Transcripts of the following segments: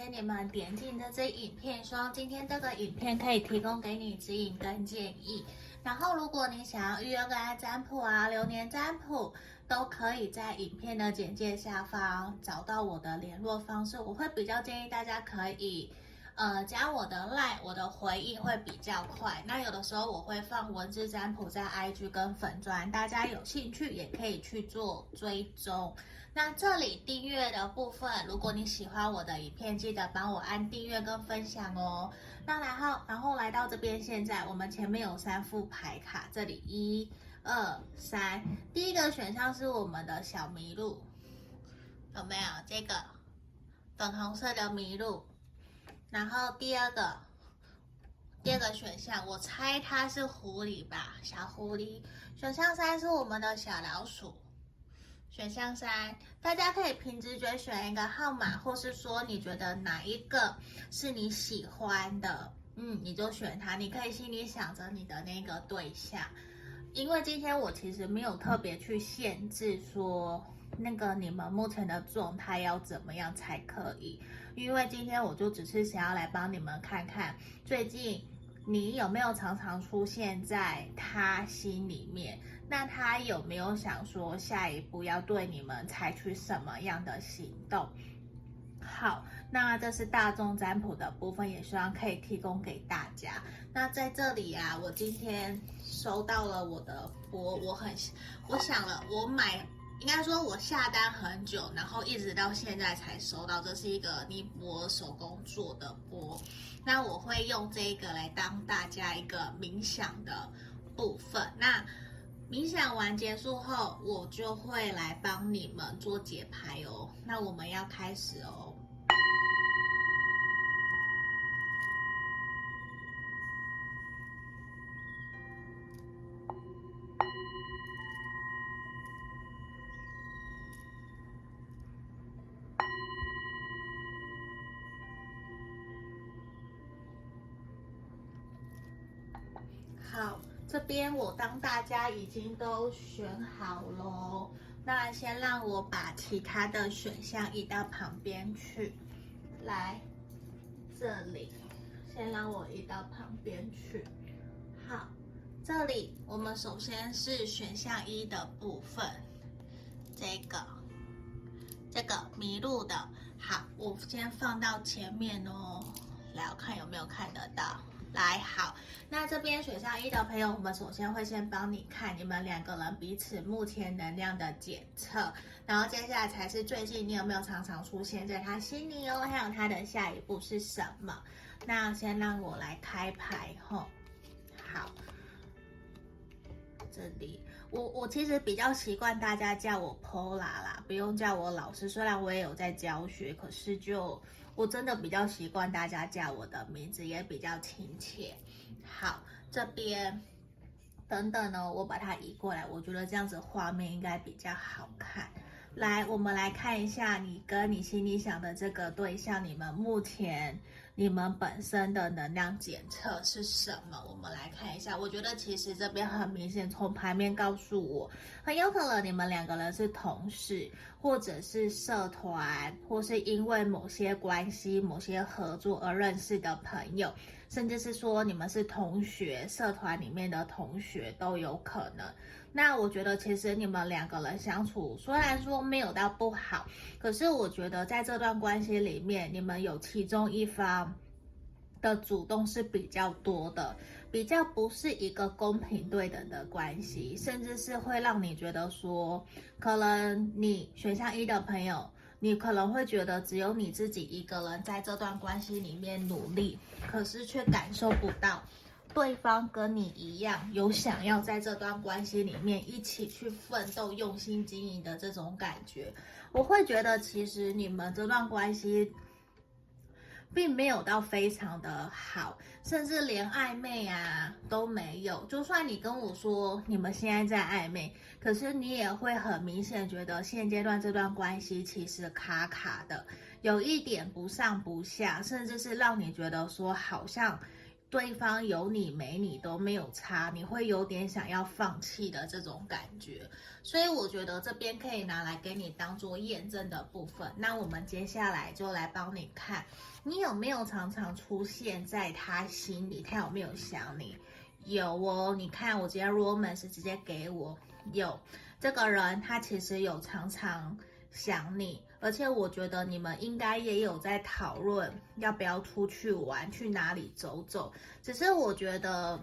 谢你们点进这支影片，希望今天这个影片可以提供给你指引跟建议。然后，如果你想要预约个案占卜啊、流年占卜，都可以在影片的简介下方找到我的联络方式。我会比较建议大家可以，呃，加我的 line，我的回应会比较快。那有的时候我会放文字占卜在 IG 跟粉专，大家有兴趣也可以去做追踪。那这里订阅的部分，如果你喜欢我的影片，记得帮我按订阅跟分享哦。那然后，然后来到这边，现在我们前面有三副牌卡，这里一、二、三。第一个选项是我们的小麋鹿，有没有这个粉红色的麋鹿？然后第二个，第二个选项，我猜它是狐狸吧，小狐狸。选项三是我们的小老鼠。选项三，大家可以凭直觉选一个号码，或是说你觉得哪一个是你喜欢的，嗯，你就选它。你可以心里想着你的那个对象，因为今天我其实没有特别去限制说那个你们目前的状态要怎么样才可以，因为今天我就只是想要来帮你们看看最近。你有没有常常出现在他心里面？那他有没有想说下一步要对你们采取什么样的行动？好，那这是大众占卜的部分，也希望可以提供给大家。那在这里啊，我今天收到了我的钵，我很，我想了，我买。应该说，我下单很久，然后一直到现在才收到。这是一个尼泊尔手工做的钵，那我会用这个来当大家一个冥想的部分。那冥想完结束后，我就会来帮你们做解牌哦。那我们要开始哦。好，这边我当大家已经都选好喽，那先让我把其他的选项移到旁边去，来这里，先让我移到旁边去。好，这里我们首先是选项一的部分，这个这个麋鹿的，好，我先放到前面哦，来，我看有没有看得到。来，好，那这边选项一的朋友，我们首先会先帮你看你们两个人彼此目前能量的检测，然后接下来才是最近你有没有常常出现在他心里哦，还有他的下一步是什么？那先让我来开牌吼，好，这里我我其实比较习惯大家叫我 Pola 啦，不用叫我老师，虽然我也有在教学，可是就。我真的比较习惯大家叫我的名字，也比较亲切。好，这边等等呢，我把它移过来，我觉得这样子画面应该比较好看。来，我们来看一下你跟你心里想的这个对象，你们目前。你们本身的能量检测是什么？我们来看一下。我觉得其实这边很明显，从牌面告诉我，很有可能你们两个人是同事，或者是社团，或是因为某些关系、某些合作而认识的朋友，甚至是说你们是同学，社团里面的同学都有可能。那我觉得其实你们两个人相处虽然说没有到不好，可是我觉得在这段关系里面，你们有其中一方的主动是比较多的，比较不是一个公平对等的关系，甚至是会让你觉得说，可能你选项一的朋友，你可能会觉得只有你自己一个人在这段关系里面努力，可是却感受不到。对方跟你一样有想要在这段关系里面一起去奋斗、用心经营的这种感觉，我会觉得其实你们这段关系并没有到非常的好，甚至连暧昧啊都没有。就算你跟我说你们现在在暧昧，可是你也会很明显觉得现阶段这段关系其实卡卡的，有一点不上不下，甚至是让你觉得说好像。对方有你没你都没有差，你会有点想要放弃的这种感觉，所以我觉得这边可以拿来给你当做验证的部分。那我们接下来就来帮你看，你有没有常常出现在他心里？他有没有想你？有哦，你看我今天 romance 直接给我有这个人，他其实有常常想你。而且我觉得你们应该也有在讨论要不要出去玩，去哪里走走。只是我觉得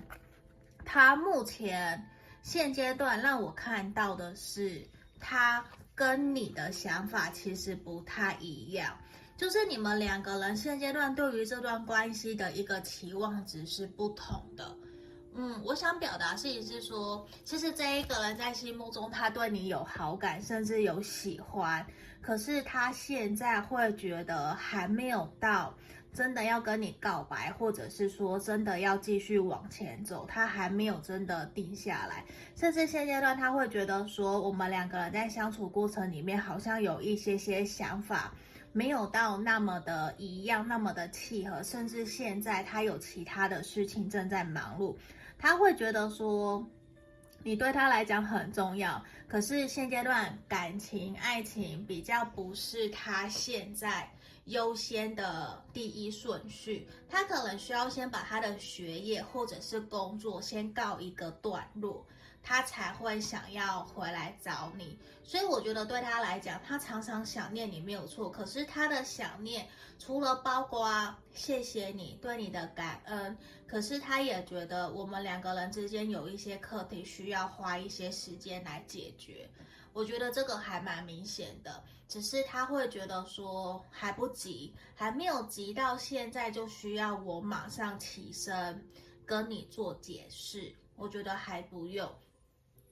他目前现阶段让我看到的是，他跟你的想法其实不太一样。就是你们两个人现阶段对于这段关系的一个期望值是不同的。嗯，我想表达是意思是说，其实这一个人在心目中他对你有好感，甚至有喜欢。可是他现在会觉得还没有到真的要跟你告白，或者是说真的要继续往前走，他还没有真的定下来。甚至现阶段他会觉得说，我们两个人在相处过程里面好像有一些些想法没有到那么的一样，那么的契合。甚至现在他有其他的事情正在忙碌，他会觉得说。你对他来讲很重要，可是现阶段感情、爱情比较不是他现在优先的第一顺序，他可能需要先把他的学业或者是工作先告一个段落。他才会想要回来找你，所以我觉得对他来讲，他常常想念你没有错。可是他的想念除了包括谢谢你对你的感恩，可是他也觉得我们两个人之间有一些课题需要花一些时间来解决。我觉得这个还蛮明显的，只是他会觉得说还不急，还没有急到现在就需要我马上起身跟你做解释。我觉得还不用。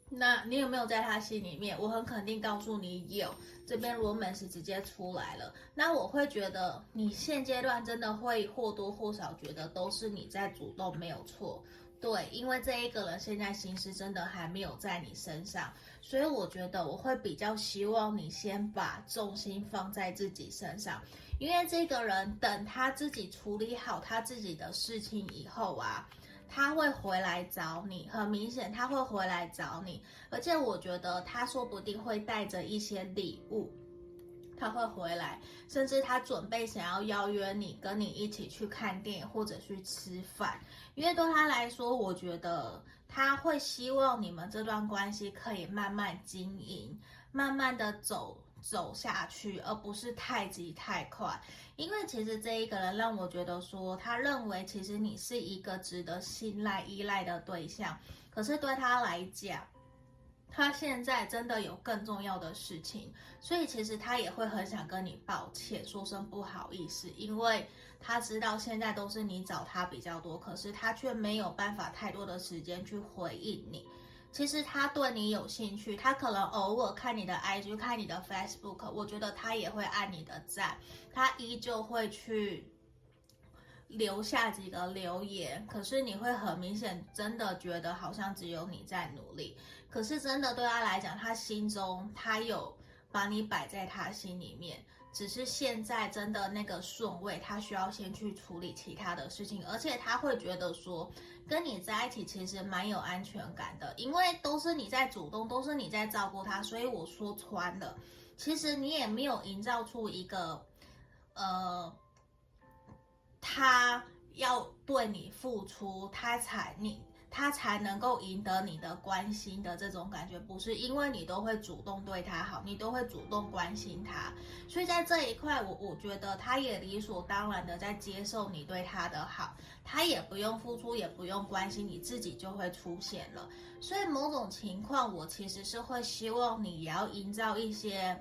那你有没有在他心里面？我很肯定告诉你有，这边罗门是直接出来了。那我会觉得你现阶段真的会或多或少觉得都是你在主动，没有错。对，因为这一个人现在心思真的还没有在你身上，所以我觉得我会比较希望你先把重心放在自己身上，因为这个人等他自己处理好他自己的事情以后啊。他会回来找你，很明显他会回来找你，而且我觉得他说不定会带着一些礼物，他会回来，甚至他准备想要邀约你，跟你一起去看电影或者去吃饭，因为对他来说，我觉得他会希望你们这段关系可以慢慢经营，慢慢的走。走下去，而不是太急太快。因为其实这一个人让我觉得说，他认为其实你是一个值得信赖、依赖的对象。可是对他来讲，他现在真的有更重要的事情，所以其实他也会很想跟你抱歉，说声不好意思，因为他知道现在都是你找他比较多，可是他却没有办法太多的时间去回应你。其实他对你有兴趣，他可能偶尔看你的 IG，看你的 Facebook，我觉得他也会按你的赞，他依旧会去留下几个留言。可是你会很明显，真的觉得好像只有你在努力。可是真的对他来讲，他心中他有把你摆在他心里面。只是现在真的那个顺位，他需要先去处理其他的事情，而且他会觉得说，跟你在一起其实蛮有安全感的，因为都是你在主动，都是你在照顾他，所以我说穿了，其实你也没有营造出一个，呃，他要对你付出，他才你。他才能够赢得你的关心的这种感觉，不是因为你都会主动对他好，你都会主动关心他，所以在这一块，我我觉得他也理所当然的在接受你对他的好，他也不用付出，也不用关心，你自己就会出现了。所以某种情况，我其实是会希望你也要营造一些，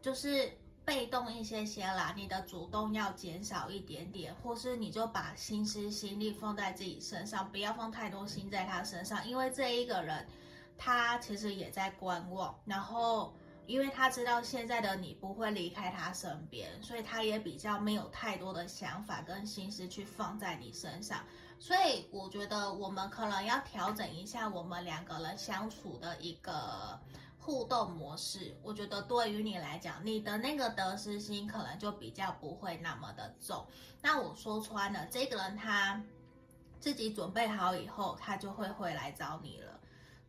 就是。被动一些些啦，你的主动要减少一点点，或是你就把心思心力放在自己身上，不要放太多心在他身上，因为这一个人他其实也在观望，然后因为他知道现在的你不会离开他身边，所以他也比较没有太多的想法跟心思去放在你身上，所以我觉得我们可能要调整一下我们两个人相处的一个。互动模式，我觉得对于你来讲，你的那个得失心可能就比较不会那么的重。那我说穿了，这个人他自己准备好以后，他就会回来找你了。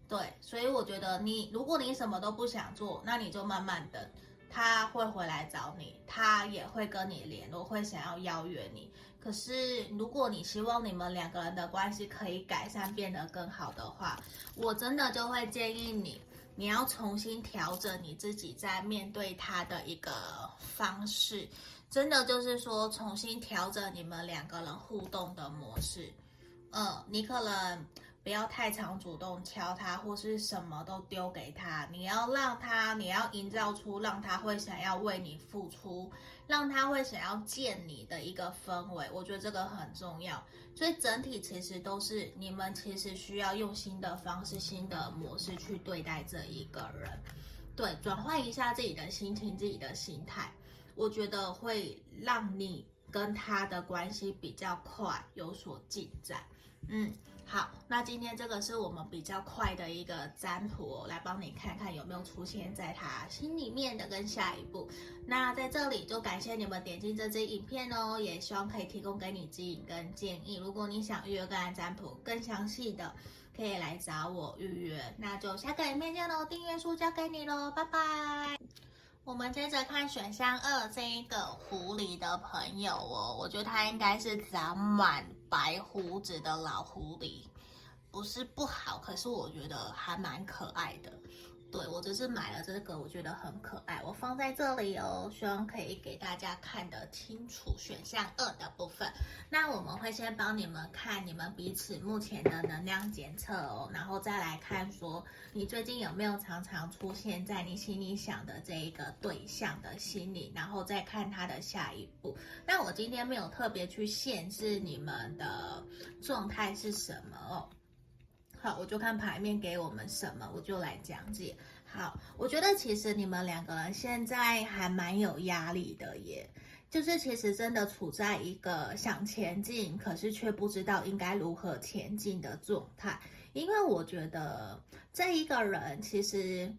对，所以我觉得你，如果你什么都不想做，那你就慢慢等，他会回来找你，他也会跟你联络，会想要邀约你。可是，如果你希望你们两个人的关系可以改善，变得更好的话，我真的就会建议你，你要重新调整你自己在面对他的一个方式，真的就是说，重新调整你们两个人互动的模式。呃，你可能。不要太常主动敲他，或是什么都丢给他。你要让他，你要营造出让他会想要为你付出，让他会想要见你的一个氛围。我觉得这个很重要。所以整体其实都是你们其实需要用新的方式、新的模式去对待这一个人。对，转换一下自己的心情、自己的心态，我觉得会让你跟他的关系比较快有所进展。嗯。好，那今天这个是我们比较快的一个占卜，来帮你看看有没有出现在他心里面的跟下一步。那在这里就感谢你们点进这支影片哦，也希望可以提供给你指引跟建议。如果你想预约个案占卜更详细的，可以来找我预约。那就下个影片见喽，订阅书交给你喽，拜拜。我们接着看选项二这一个狐狸的朋友哦，我觉得他应该是长满白胡子的老狐狸，不是不好，可是我觉得还蛮可爱的。对，我只是买了这个，我觉得很可爱，我放在这里哦，希望可以给大家看得清楚选项二的部分。那我们会先帮你们看你们彼此目前的能量检测哦，然后再来看说你最近有没有常常出现在你心里想的这一个对象的心里，然后再看他的下一步。那我今天没有特别去限制你们的状态是什么哦。好，我就看牌面给我们什么，我就来讲解。好，我觉得其实你们两个人现在还蛮有压力的耶，就是其实真的处在一个想前进，可是却不知道应该如何前进的状态。因为我觉得这一个人其实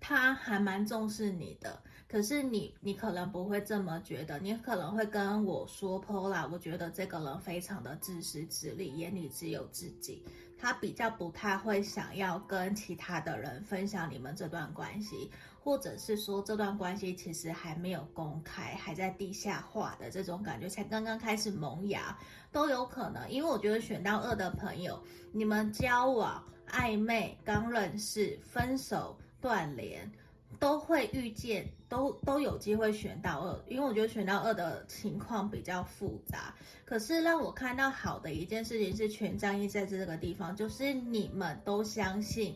他还蛮重视你的。可是你，你可能不会这么觉得，你可能会跟我说，Paula，我觉得这个人非常的自私自利，眼里只有自己，他比较不太会想要跟其他的人分享你们这段关系，或者是说这段关系其实还没有公开，还在地下化的这种感觉，才刚刚开始萌芽，都有可能。因为我觉得选到二的朋友，你们交往、暧昧、刚认识、分手、断联。都会遇见，都都有机会选到二，因为我觉得选到二的情况比较复杂。可是让我看到好的一件事情是权杖一在这个地方，就是你们都相信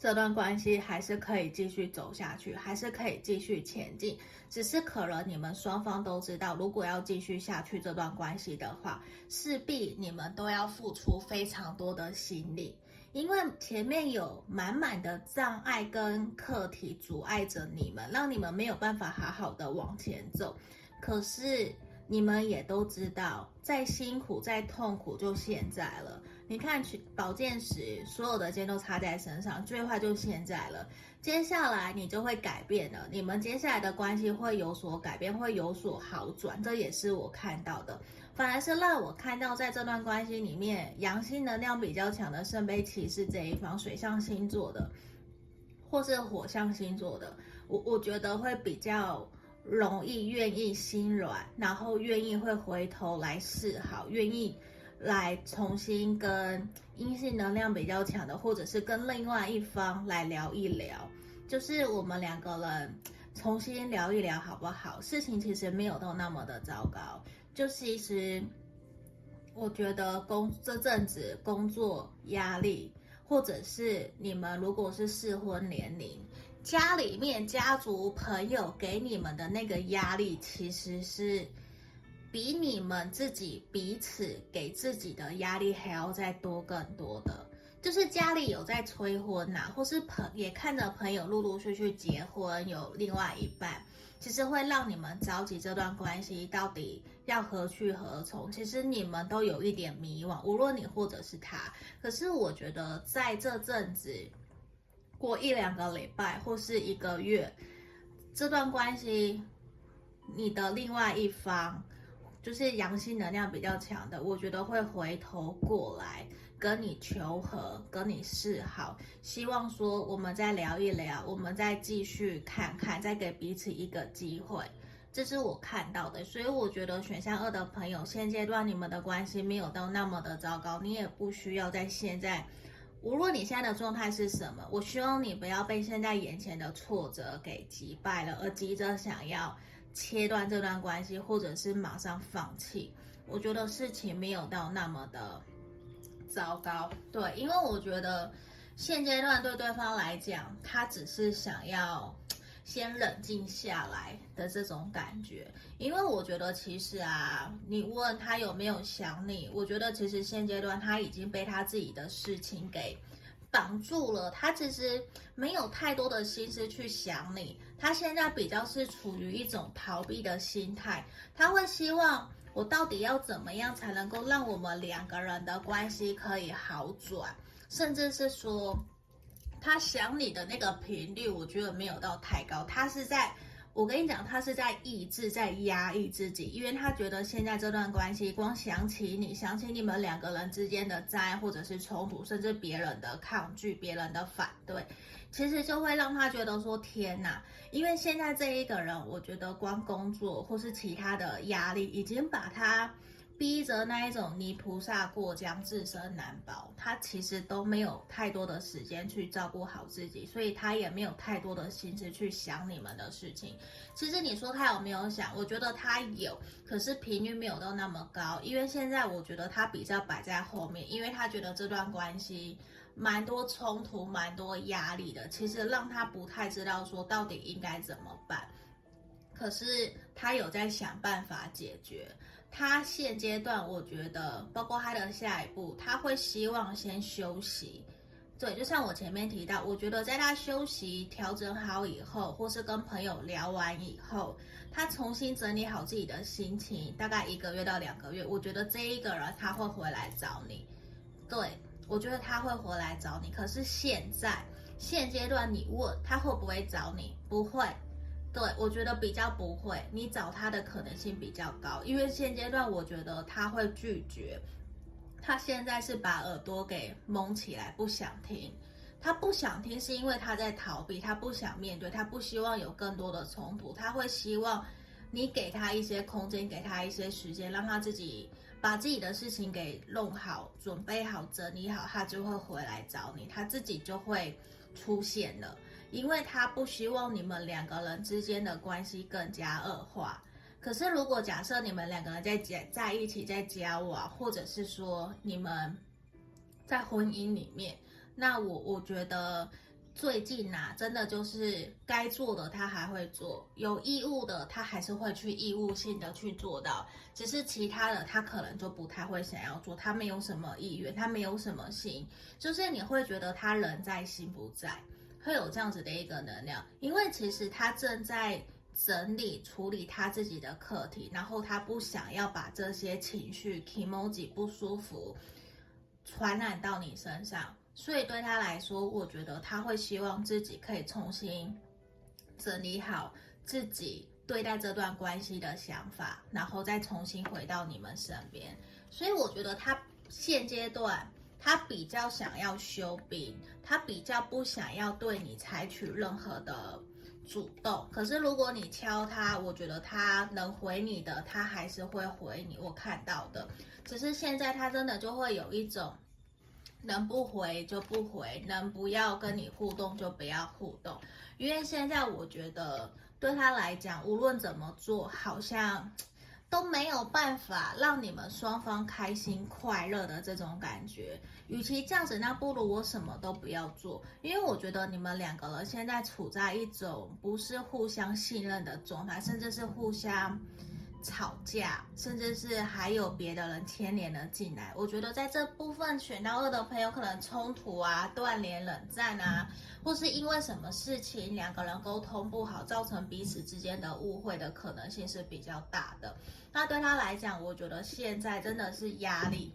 这段关系还是可以继续走下去，还是可以继续前进。只是可能你们双方都知道，如果要继续下去这段关系的话，势必你们都要付出非常多的心力。因为前面有满满的障碍跟课题阻碍着你们，让你们没有办法好好的往前走。可是你们也都知道，再辛苦再痛苦就现在了。你看，宝剑十，所有的肩都插在身上，最坏就现在了。接下来你就会改变了，你们接下来的关系会有所改变，会有所好转，这也是我看到的。反而是让我看到，在这段关系里面，阳性能量比较强的圣杯骑士这一方，水象星座的，或是火象星座的，我我觉得会比较容易愿意心软，然后愿意会回头来示好，愿意来重新跟阴性能量比较强的，或者是跟另外一方来聊一聊，就是我们两个人重新聊一聊好不好？事情其实没有到那么的糟糕。就其实，我觉得工这阵子工作压力，或者是你们如果是适婚年龄，家里面家族朋友给你们的那个压力，其实是比你们自己彼此给自己的压力还要再多更多的。就是家里有在催婚呐、啊，或是朋也看着朋友陆陆续续结婚，有另外一半。其实会让你们着急，这段关系到底要何去何从？其实你们都有一点迷惘，无论你或者是他。可是我觉得在这阵子过一两个礼拜或是一个月，这段关系，你的另外一方就是阳性能量比较强的，我觉得会回头过来跟你求和，跟你示好，希望说我们再聊一聊，我们再继续看看，再给彼此一个机会。这是我看到的，所以我觉得选项二的朋友，现阶段你们的关系没有到那么的糟糕，你也不需要在现在，无论你现在的状态是什么，我希望你不要被现在眼前的挫折给击败了，而急着想要切断这段关系，或者是马上放弃。我觉得事情没有到那么的糟糕，对，因为我觉得现阶段对对方来讲，他只是想要。先冷静下来的这种感觉，因为我觉得其实啊，你问他有没有想你，我觉得其实现阶段他已经被他自己的事情给绑住了，他其实没有太多的心思去想你，他现在比较是处于一种逃避的心态，他会希望我到底要怎么样才能够让我们两个人的关系可以好转，甚至是说。他想你的那个频率，我觉得没有到太高。他是在，我跟你讲，他是在抑制，在压抑自己，因为他觉得现在这段关系，光想起你，想起你们两个人之间的灾或者是冲突，甚至别人的抗拒、别人的反对，其实就会让他觉得说天哪！因为现在这一个人，我觉得光工作或是其他的压力，已经把他。逼着那一种泥菩萨过江，自身难保。他其实都没有太多的时间去照顾好自己，所以他也没有太多的心思去想你们的事情。其实你说他有没有想？我觉得他有，可是频率没有到那么高。因为现在我觉得他比较摆在后面，因为他觉得这段关系蛮多冲突、蛮多压力的，其实让他不太知道说到底应该怎么办。可是他有在想办法解决。他现阶段，我觉得，包括他的下一步，他会希望先休息。对，就像我前面提到，我觉得在他休息、调整好以后，或是跟朋友聊完以后，他重新整理好自己的心情，大概一个月到两个月，我觉得这一个人他会回来找你。对，我觉得他会回来找你。可是现在现阶段，你问他会不会找你？不会。对，我觉得比较不会，你找他的可能性比较高，因为现阶段我觉得他会拒绝，他现在是把耳朵给蒙起来，不想听，他不想听是因为他在逃避，他不想面对，他不希望有更多的冲突，他会希望你给他一些空间，给他一些时间，让他自己把自己的事情给弄好，准备好，整理好，他就会回来找你，他自己就会出现了。因为他不希望你们两个人之间的关系更加恶化。可是，如果假设你们两个人在在在一起在交往，或者是说你们在婚姻里面，那我我觉得最近呐、真的就是该做的他还会做，有义务的他还是会去义务性的去做到。只是其他的他可能就不太会想要做，他没有什么意愿，他没有什么心，就是你会觉得他人在心不在。会有这样子的一个能量，因为其实他正在整理处理他自己的课题，然后他不想要把这些情绪、emoji 不舒服传染到你身上，所以对他来说，我觉得他会希望自己可以重新整理好自己对待这段关系的想法，然后再重新回到你们身边。所以我觉得他现阶段。他比较想要休兵，他比较不想要对你采取任何的主动。可是如果你敲他，我觉得他能回你的，他还是会回你。我看到的，只是现在他真的就会有一种能不回就不回，能不要跟你互动就不要互动。因为现在我觉得对他来讲，无论怎么做，好像。都没有办法让你们双方开心快乐的这种感觉。与其这样子，那不如我什么都不要做，因为我觉得你们两个人现在处在一种不是互相信任的状态，甚至是互相吵架，甚至是还有别的人牵连了进来。我觉得在这部分选到二的朋友，可能冲突啊、断联、冷战啊。或是因为什么事情两个人沟通不好，造成彼此之间的误会的可能性是比较大的。那对他来讲，我觉得现在真的是压力，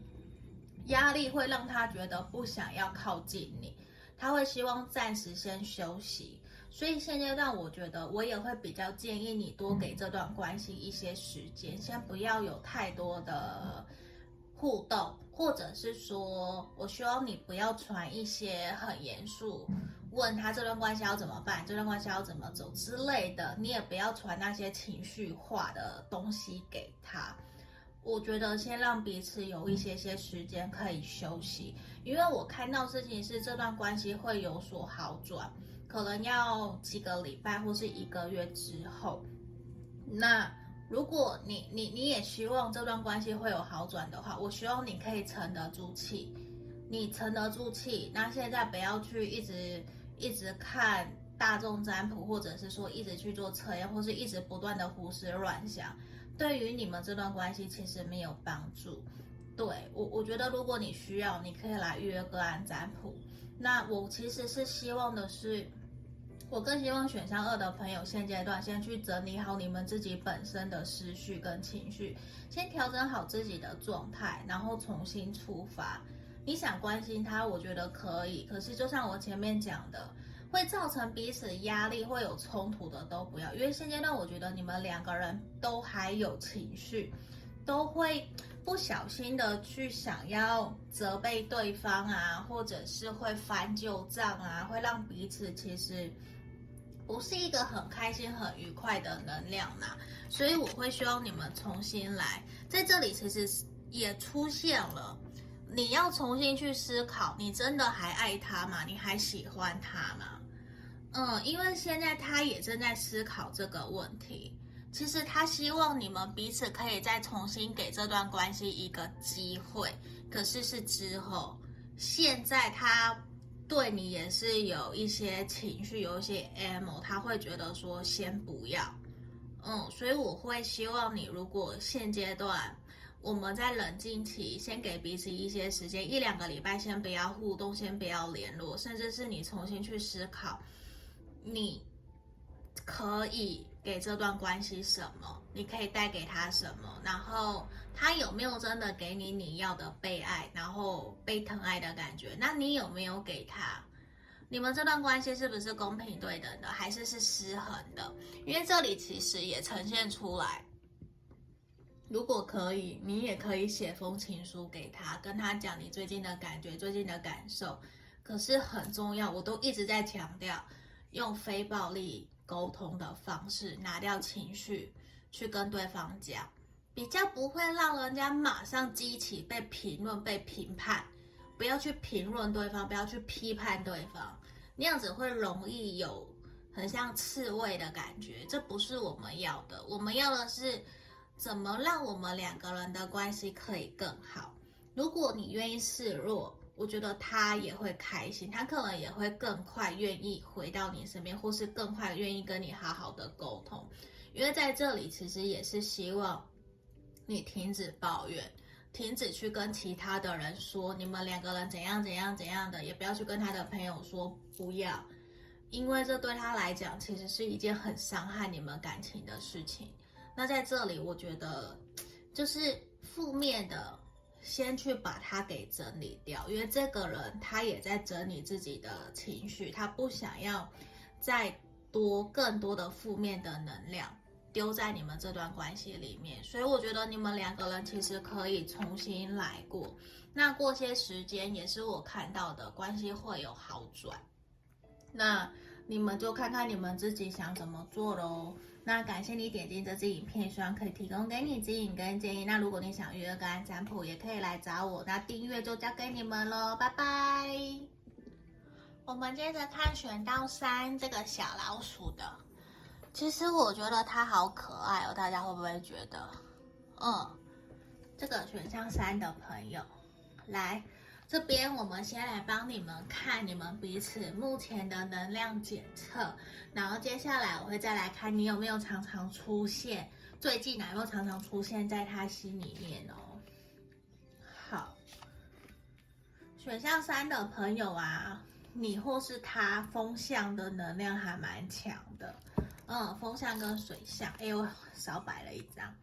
压力会让他觉得不想要靠近你，他会希望暂时先休息。所以现阶段我觉得我也会比较建议你多给这段关系一些时间，先不要有太多的互动，或者是说我希望你不要传一些很严肃，问他这段关系要怎么办，这段关系要怎么走之类的，你也不要传那些情绪化的东西给他。我觉得先让彼此有一些些时间可以休息，因为我看到事情是这段关系会有所好转，可能要几个礼拜或是一个月之后。那如果你你你也希望这段关系会有好转的话，我希望你可以沉得住气，你沉得住气。那现在不要去一直一直看大众占卜，或者是说一直去做测验，或是一直不断的胡思乱想。对于你们这段关系其实没有帮助。对，我，我觉得如果你需要，你可以来预约个案占卜。那我其实是希望的是，我更希望选项二的朋友现阶段先去整理好你们自己本身的思绪跟情绪，先调整好自己的状态，然后重新出发。你想关心他，我觉得可以。可是就像我前面讲的。会造成彼此压力、会有冲突的都不要，因为现阶段我觉得你们两个人都还有情绪，都会不小心的去想要责备对方啊，或者是会翻旧账啊，会让彼此其实不是一个很开心、很愉快的能量呐。所以我会希望你们重新来，在这里其实也出现了。你要重新去思考，你真的还爱他吗？你还喜欢他吗？嗯，因为现在他也正在思考这个问题。其实他希望你们彼此可以再重新给这段关系一个机会，可是是之后。现在他对你也是有一些情绪，有一些 emo，他会觉得说先不要。嗯，所以我会希望你，如果现阶段。我们在冷静期，先给彼此一些时间，一两个礼拜，先不要互动，先不要联络，甚至是你重新去思考，你可以给这段关系什么，你可以带给他什么，然后他有没有真的给你你要的被爱，然后被疼爱的感觉？那你有没有给他？你们这段关系是不是公平对等的，还是是失衡的？因为这里其实也呈现出来。如果可以，你也可以写封情书给他，跟他讲你最近的感觉、最近的感受。可是很重要，我都一直在强调，用非暴力沟通的方式，拿掉情绪，去跟对方讲，比较不会让人家马上激起被评论、被评判。不要去评论对方，不要去批判对方，那样子会容易有很像刺猬的感觉，这不是我们要的。我们要的是。怎么让我们两个人的关系可以更好？如果你愿意示弱，我觉得他也会开心，他可能也会更快愿意回到你身边，或是更快愿意跟你好好的沟通。因为在这里其实也是希望你停止抱怨，停止去跟其他的人说你们两个人怎样怎样怎样的，也不要去跟他的朋友说不要，因为这对他来讲其实是一件很伤害你们感情的事情。那在这里，我觉得就是负面的，先去把它给整理掉，因为这个人他也在整理自己的情绪，他不想要再多更多的负面的能量丢在你们这段关系里面，所以我觉得你们两个人其实可以重新来过。那过些时间也是我看到的关系会有好转，那你们就看看你们自己想怎么做喽。那感谢你点进这支影片，希望可以提供给你指引跟建议。那如果你想预约个案占卜，也可以来找我。那订阅就交给你们喽，拜拜。我们接着看选到三这个小老鼠的，其实我觉得它好可爱哦，大家会不会觉得？嗯，这个选项三的朋友，来。这边我们先来帮你们看你们彼此目前的能量检测，然后接下来我会再来看你有没有常常出现，最近有没有常常出现在他心里面哦。好，选项三的朋友啊，你或是他风象的能量还蛮强的，嗯，风象跟水象，哎呦，少摆了一张。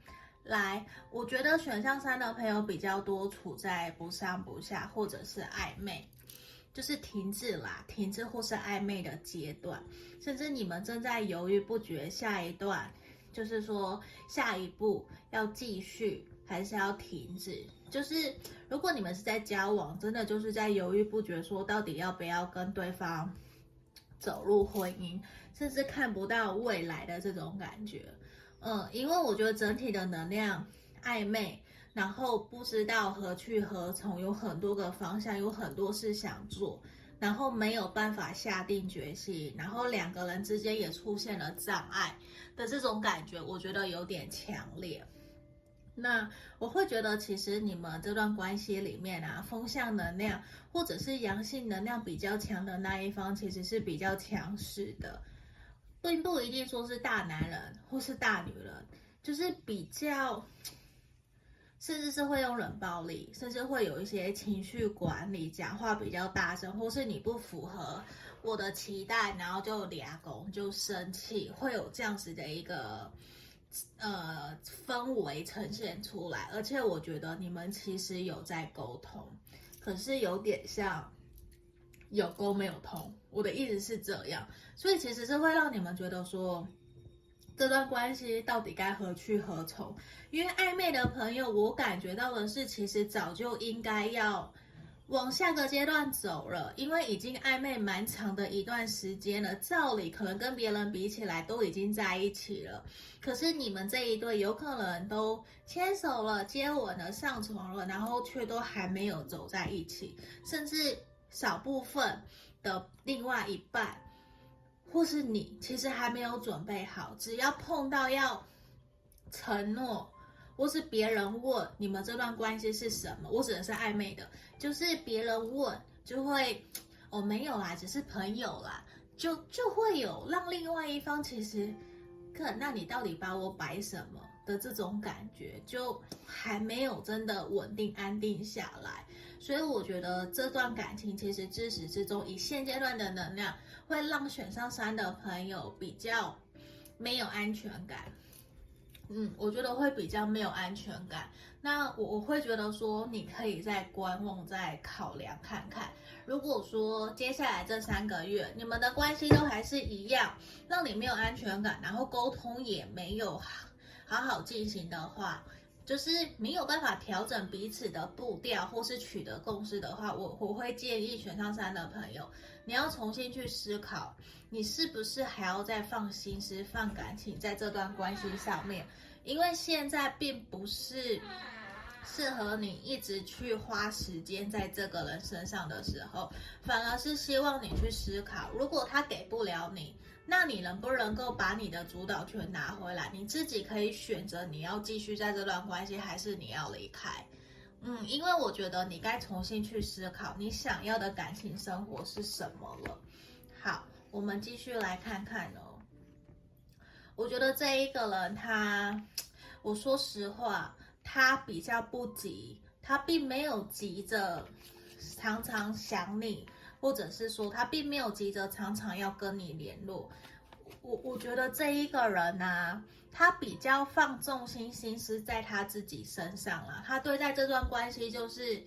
来，我觉得选项三的朋友比较多处在不上不下，或者是暧昧。就是停滞啦，停滞或是暧昧的阶段，甚至你们正在犹豫不决，下一段就是说下一步要继续还是要停止？就是如果你们是在交往，真的就是在犹豫不决，说到底要不要跟对方走入婚姻，甚至看不到未来的这种感觉。嗯，因为我觉得整体的能量暧昧。然后不知道何去何从，有很多个方向，有很多事想做，然后没有办法下定决心，然后两个人之间也出现了障碍的这种感觉，我觉得有点强烈。那我会觉得，其实你们这段关系里面啊，风向能量或者是阳性能量比较强的那一方，其实是比较强势的，并不一定说是大男人或是大女人，就是比较。甚至是会用冷暴力，甚至会有一些情绪管理，讲话比较大声，或是你不符合我的期待，然后就俩拱就生气，会有这样子的一个呃氛围呈现出来。而且我觉得你们其实有在沟通，可是有点像有沟没有通。我的意思是这样，所以其实是会让你们觉得说。这段关系到底该何去何从？因为暧昧的朋友，我感觉到的是，其实早就应该要往下个阶段走了，因为已经暧昧蛮长的一段时间了。照理可能跟别人比起来都已经在一起了，可是你们这一对有可能都牵手了、接吻了、上床了，然后却都还没有走在一起，甚至少部分的另外一半。或是你其实还没有准备好，只要碰到要承诺，或是别人问你们这段关系是什么，我指的是暧昧的，就是别人问就会，哦，没有啦，只是朋友啦，就就会有让另外一方其实，可那你到底把我摆什么的这种感觉，就还没有真的稳定安定下来。所以我觉得这段感情其实自始至终以现阶段的能量，会让选上三的朋友比较没有安全感。嗯，我觉得会比较没有安全感。那我我会觉得说，你可以再观望、再考量看看。如果说接下来这三个月你们的关系都还是一样，让你没有安全感，然后沟通也没有好好进行的话。就是没有办法调整彼此的步调，或是取得共识的话，我我会建议选上三的朋友，你要重新去思考，你是不是还要再放心思、放感情在这段关系上面？因为现在并不是适合你一直去花时间在这个人身上的时候，反而是希望你去思考，如果他给不了你。那你能不能够把你的主导权拿回来？你自己可以选择你要继续在这段关系，还是你要离开？嗯，因为我觉得你该重新去思考你想要的感情生活是什么了。好，我们继续来看看哦。我觉得这一个人他，我说实话，他比较不急，他并没有急着常常想你。或者是说他并没有急着常常要跟你联络，我我觉得这一个人呢、他比较放重心心思在他自己身上了，他对待这段关系就是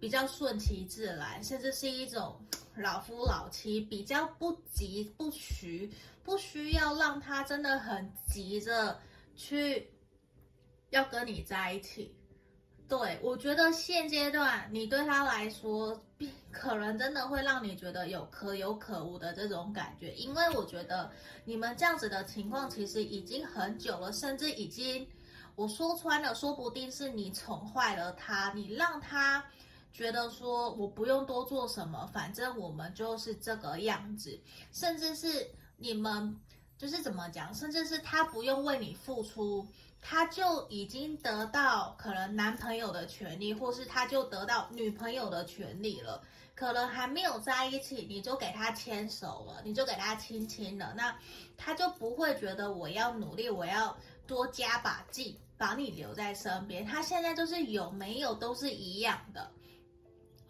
比较顺其自然，甚至是一种老夫老妻，比较不急不徐，不需要让他真的很急着去要跟你在一起。对，我觉得现阶段你对他来说，可能真的会让你觉得有可有可无的这种感觉，因为我觉得你们这样子的情况其实已经很久了，甚至已经我说穿了，说不定是你宠坏了他，你让他觉得说我不用多做什么，反正我们就是这个样子，甚至是你们就是怎么讲，甚至是他不用为你付出。他就已经得到可能男朋友的权利，或是他就得到女朋友的权利了。可能还没有在一起，你就给他牵手了，你就给他亲亲了，那他就不会觉得我要努力，我要多加把劲，把你留在身边。他现在就是有没有都是一样的，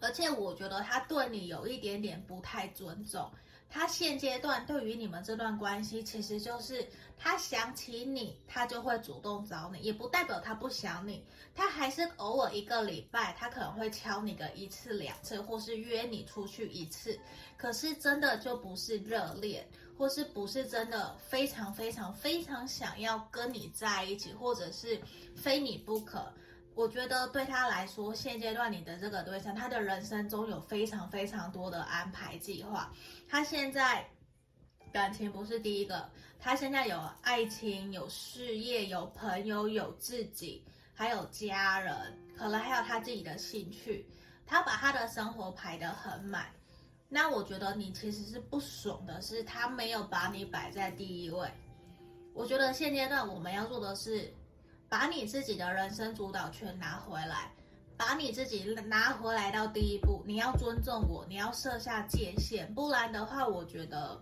而且我觉得他对你有一点点不太尊重。他现阶段对于你们这段关系，其实就是他想起你，他就会主动找你，也不代表他不想你，他还是偶尔一个礼拜，他可能会敲你个一次两次，或是约你出去一次，可是真的就不是热恋，或是不是真的非常非常非常想要跟你在一起，或者是非你不可。我觉得对他来说，现阶段你的这个对象，他的人生中有非常非常多的安排计划。他现在感情不是第一个，他现在有爱情、有事业、有朋友、有自己，还有家人，可能还有他自己的兴趣。他把他的生活排得很满。那我觉得你其实是不爽的，是他没有把你摆在第一位。我觉得现阶段我们要做的是。把你自己的人生主导权拿回来，把你自己拿回来到第一步。你要尊重我，你要设下界限，不然的话，我觉得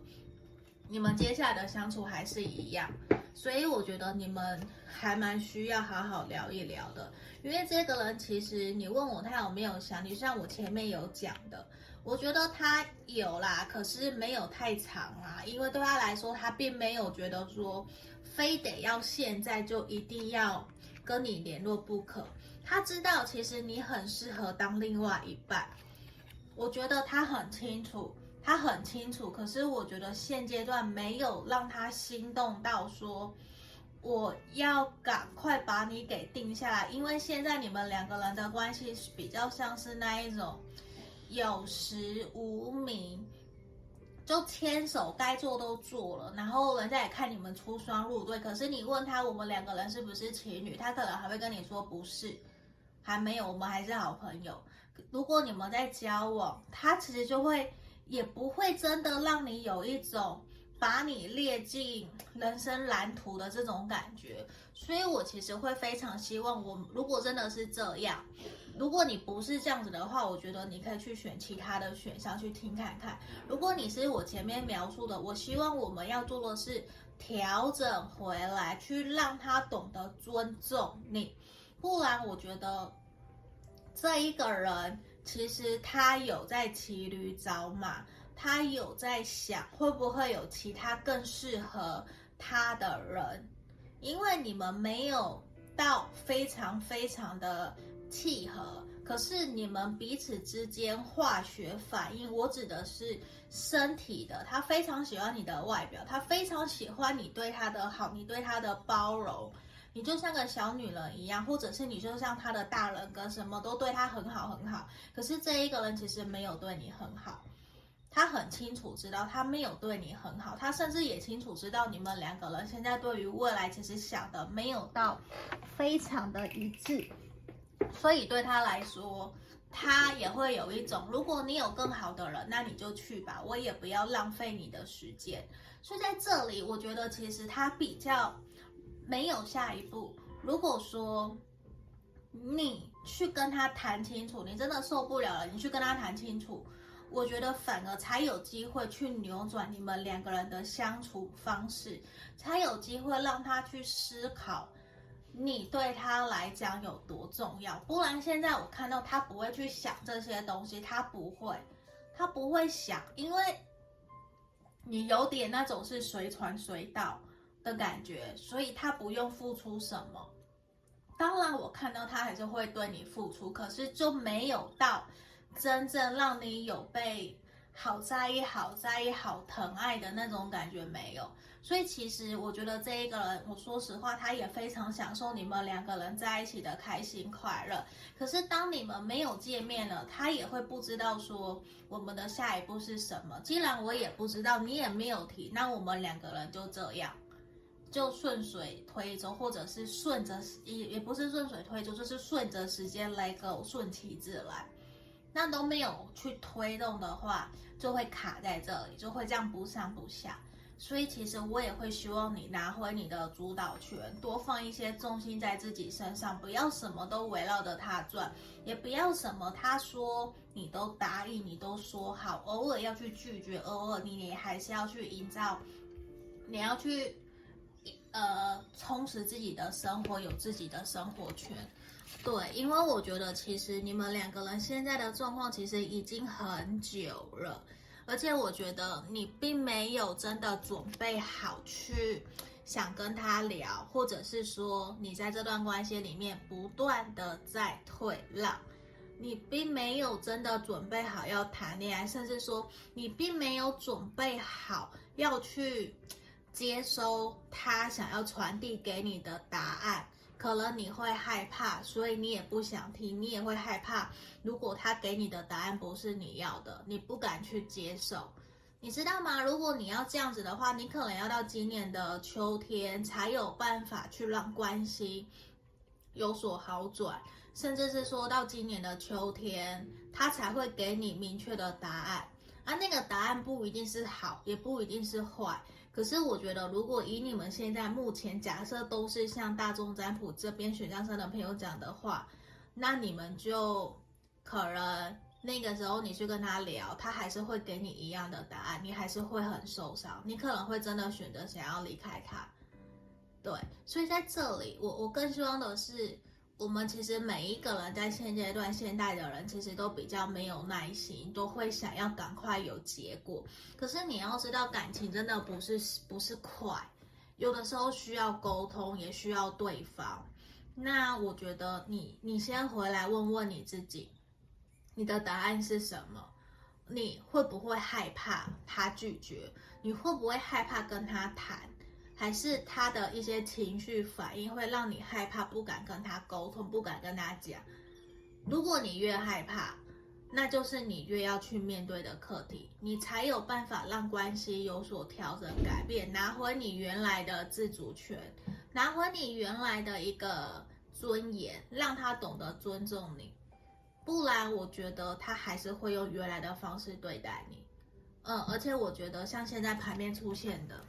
你们接下来的相处还是一样。所以我觉得你们还蛮需要好好聊一聊的。因为这个人其实你问我他有没有想你，像我前面有讲的，我觉得他有啦，可是没有太长啦。因为对他来说，他并没有觉得说。非得要现在就一定要跟你联络不可。他知道其实你很适合当另外一半，我觉得他很清楚，他很清楚。可是我觉得现阶段没有让他心动到说我要赶快把你给定下来，因为现在你们两个人的关系是比较像是那一种有实无名。就牵手，该做都做了，然后人家也看你们出双入对。可是你问他，我们两个人是不是情侣？他可能还会跟你说不是，还没有，我们还是好朋友。如果你们在交往，他其实就会也不会真的让你有一种把你列进人生蓝图的这种感觉。所以我其实会非常希望，我如果真的是这样。如果你不是这样子的话，我觉得你可以去选其他的选项去听看看。如果你是我前面描述的，我希望我们要做的是调整回来，去让他懂得尊重你。不然，我觉得这一个人其实他有在骑驴找马，他有在想会不会有其他更适合他的人，因为你们没有到非常非常的。契合，可是你们彼此之间化学反应，我指的是身体的。他非常喜欢你的外表，他非常喜欢你对他的好，你对他的包容，你就像个小女人一样，或者是你就像他的大人跟，什么都对他很好很好。可是这一个人其实没有对你很好，他很清楚知道他没有对你很好，他甚至也清楚知道你们两个人现在对于未来其实想的没有到非常的一致。所以对他来说，他也会有一种，如果你有更好的人，那你就去吧，我也不要浪费你的时间。所以在这里，我觉得其实他比较没有下一步。如果说你去跟他谈清楚，你真的受不了了，你去跟他谈清楚，我觉得反而才有机会去扭转你们两个人的相处方式，才有机会让他去思考。你对他来讲有多重要？不然现在我看到他不会去想这些东西，他不会，他不会想，因为你有点那种是随传随到的感觉，所以他不用付出什么。当然，我看到他还是会对你付出，可是就没有到真正让你有被好在意、好在意、好疼爱的那种感觉，没有。所以其实我觉得这一个人，我说实话，他也非常享受你们两个人在一起的开心快乐。可是当你们没有见面了，他也会不知道说我们的下一步是什么。既然我也不知道，你也没有提，那我们两个人就这样，就顺水推舟，或者是顺着也也不是顺水推舟，就是顺着时间来走，顺其自然。那都没有去推动的话，就会卡在这里，就会这样不上不下。所以其实我也会希望你拿回你的主导权，多放一些重心在自己身上，不要什么都围绕着他转，也不要什么他说你都答应，你都说好，偶尔要去拒绝，偶尔你你还是要去营造，你要去呃充实自己的生活，有自己的生活圈。对，因为我觉得其实你们两个人现在的状况其实已经很久了。而且我觉得你并没有真的准备好去想跟他聊，或者是说你在这段关系里面不断的在退让，你并没有真的准备好要谈恋爱，甚至说你并没有准备好要去接收他想要传递给你的答案。可能你会害怕，所以你也不想听，你也会害怕。如果他给你的答案不是你要的，你不敢去接受，你知道吗？如果你要这样子的话，你可能要到今年的秋天才有办法去让关系有所好转，甚至是说到今年的秋天，他才会给你明确的答案。啊，那个答案不一定是好，也不一定是坏。可是我觉得，如果以你们现在目前假设都是像大众占卜这边选项三的朋友讲的话，那你们就可能那个时候你去跟他聊，他还是会给你一样的答案，你还是会很受伤，你可能会真的选择想要离开他。对，所以在这里，我我更希望的是。我们其实每一个人在现阶段，现代的人其实都比较没有耐心，都会想要赶快有结果。可是你要知道，感情真的不是不是快，有的时候需要沟通，也需要对方。那我觉得你你先回来问问你自己，你的答案是什么？你会不会害怕他拒绝？你会不会害怕跟他谈？还是他的一些情绪反应会让你害怕，不敢跟他沟通，不敢跟他讲。如果你越害怕，那就是你越要去面对的课题，你才有办法让关系有所调整、改变，拿回你原来的自主权，拿回你原来的一个尊严，让他懂得尊重你。不然，我觉得他还是会用原来的方式对待你。嗯，而且我觉得像现在牌面出现的。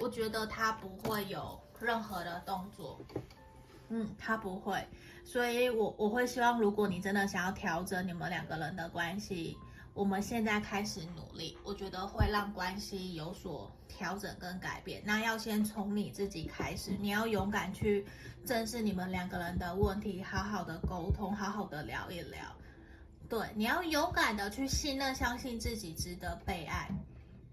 我觉得他不会有任何的动作，嗯，他不会，所以我我会希望，如果你真的想要调整你们两个人的关系，我们现在开始努力，我觉得会让关系有所调整跟改变。那要先从你自己开始，你要勇敢去正视你们两个人的问题，好好的沟通，好好的聊一聊。对，你要勇敢的去信任、相信自己值得被爱。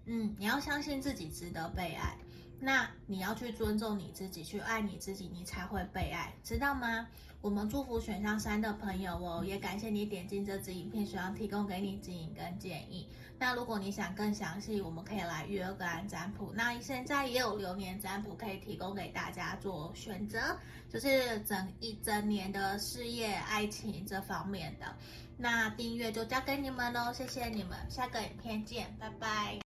嗯，你要相信自己值得被爱。那你要去尊重你自己，去爱你自己，你才会被爱，知道吗？我们祝福选项三的朋友哦，也感谢你点进这支影片，希望提供给你指引跟建议。那如果你想更详细，我们可以来预约个案占卜。那现在也有流年占卜可以提供给大家做选择，就是整一整年的事业、爱情这方面的。那订阅就交给你们喽，谢谢你们，下个影片见，拜拜。